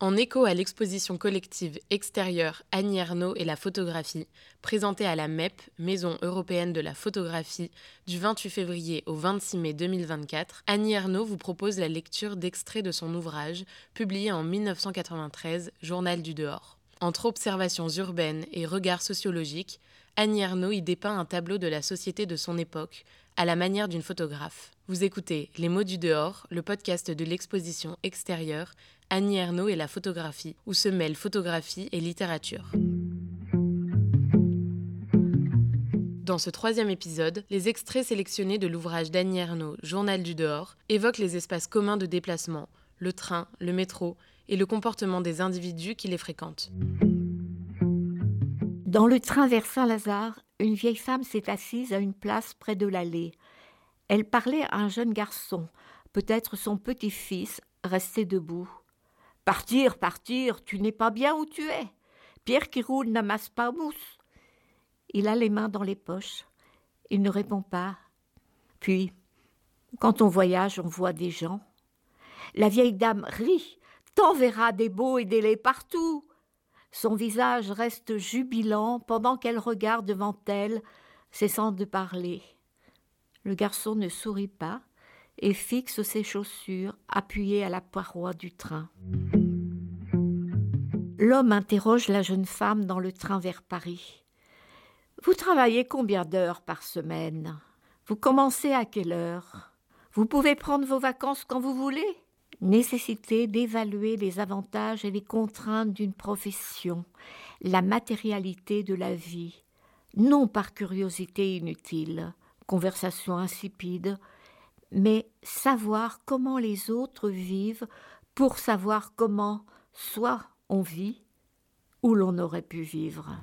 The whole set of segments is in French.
En écho à l'exposition collective extérieure Annie Ernaux et la photographie, présentée à la MEP, Maison européenne de la photographie, du 28 février au 26 mai 2024, Annie Ernaux vous propose la lecture d'extraits de son ouvrage, publié en 1993, Journal du dehors. Entre observations urbaines et regards sociologiques, Annie Ernaux y dépeint un tableau de la société de son époque, à la manière d'une photographe. Vous écoutez Les mots du dehors, le podcast de l'exposition extérieure Annie Ernaux et la photographie, où se mêlent photographie et littérature. Dans ce troisième épisode, les extraits sélectionnés de l'ouvrage d'Annie Ernaux, Journal du dehors, évoquent les espaces communs de déplacement, le train, le métro et le comportement des individus qui les fréquentent. Dans le train vers Saint-Lazare, une vieille femme s'est assise à une place près de l'allée. Elle parlait à un jeune garçon, peut-être son petit-fils, resté debout. Partir, partir, tu n'es pas bien où tu es. Pierre qui roule n'amasse pas mousse. Il a les mains dans les poches. Il ne répond pas. Puis, quand on voyage, on voit des gens. La vieille dame rit. T'enverras des beaux et des laits partout. Son visage reste jubilant pendant qu'elle regarde devant elle, cessant de parler. Le garçon ne sourit pas et fixe ses chaussures appuyées à la paroi du train. L'homme interroge la jeune femme dans le train vers Paris. Vous travaillez combien d'heures par semaine? Vous commencez à quelle heure? Vous pouvez prendre vos vacances quand vous voulez? Nécessité d'évaluer les avantages et les contraintes d'une profession, la matérialité de la vie, non par curiosité inutile, conversation insipide, mais savoir comment les autres vivent pour savoir comment soit on vit ou l'on aurait pu vivre.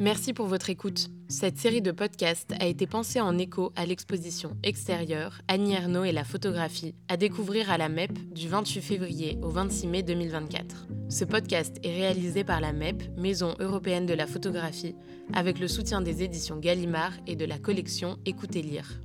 Merci pour votre écoute. Cette série de podcasts a été pensée en écho à l'exposition extérieure Annie Ernaux et la photographie, à découvrir à la MEP du 28 février au 26 mai 2024. Ce podcast est réalisé par la MEP, Maison européenne de la photographie, avec le soutien des éditions Gallimard et de la collection Écoutez lire.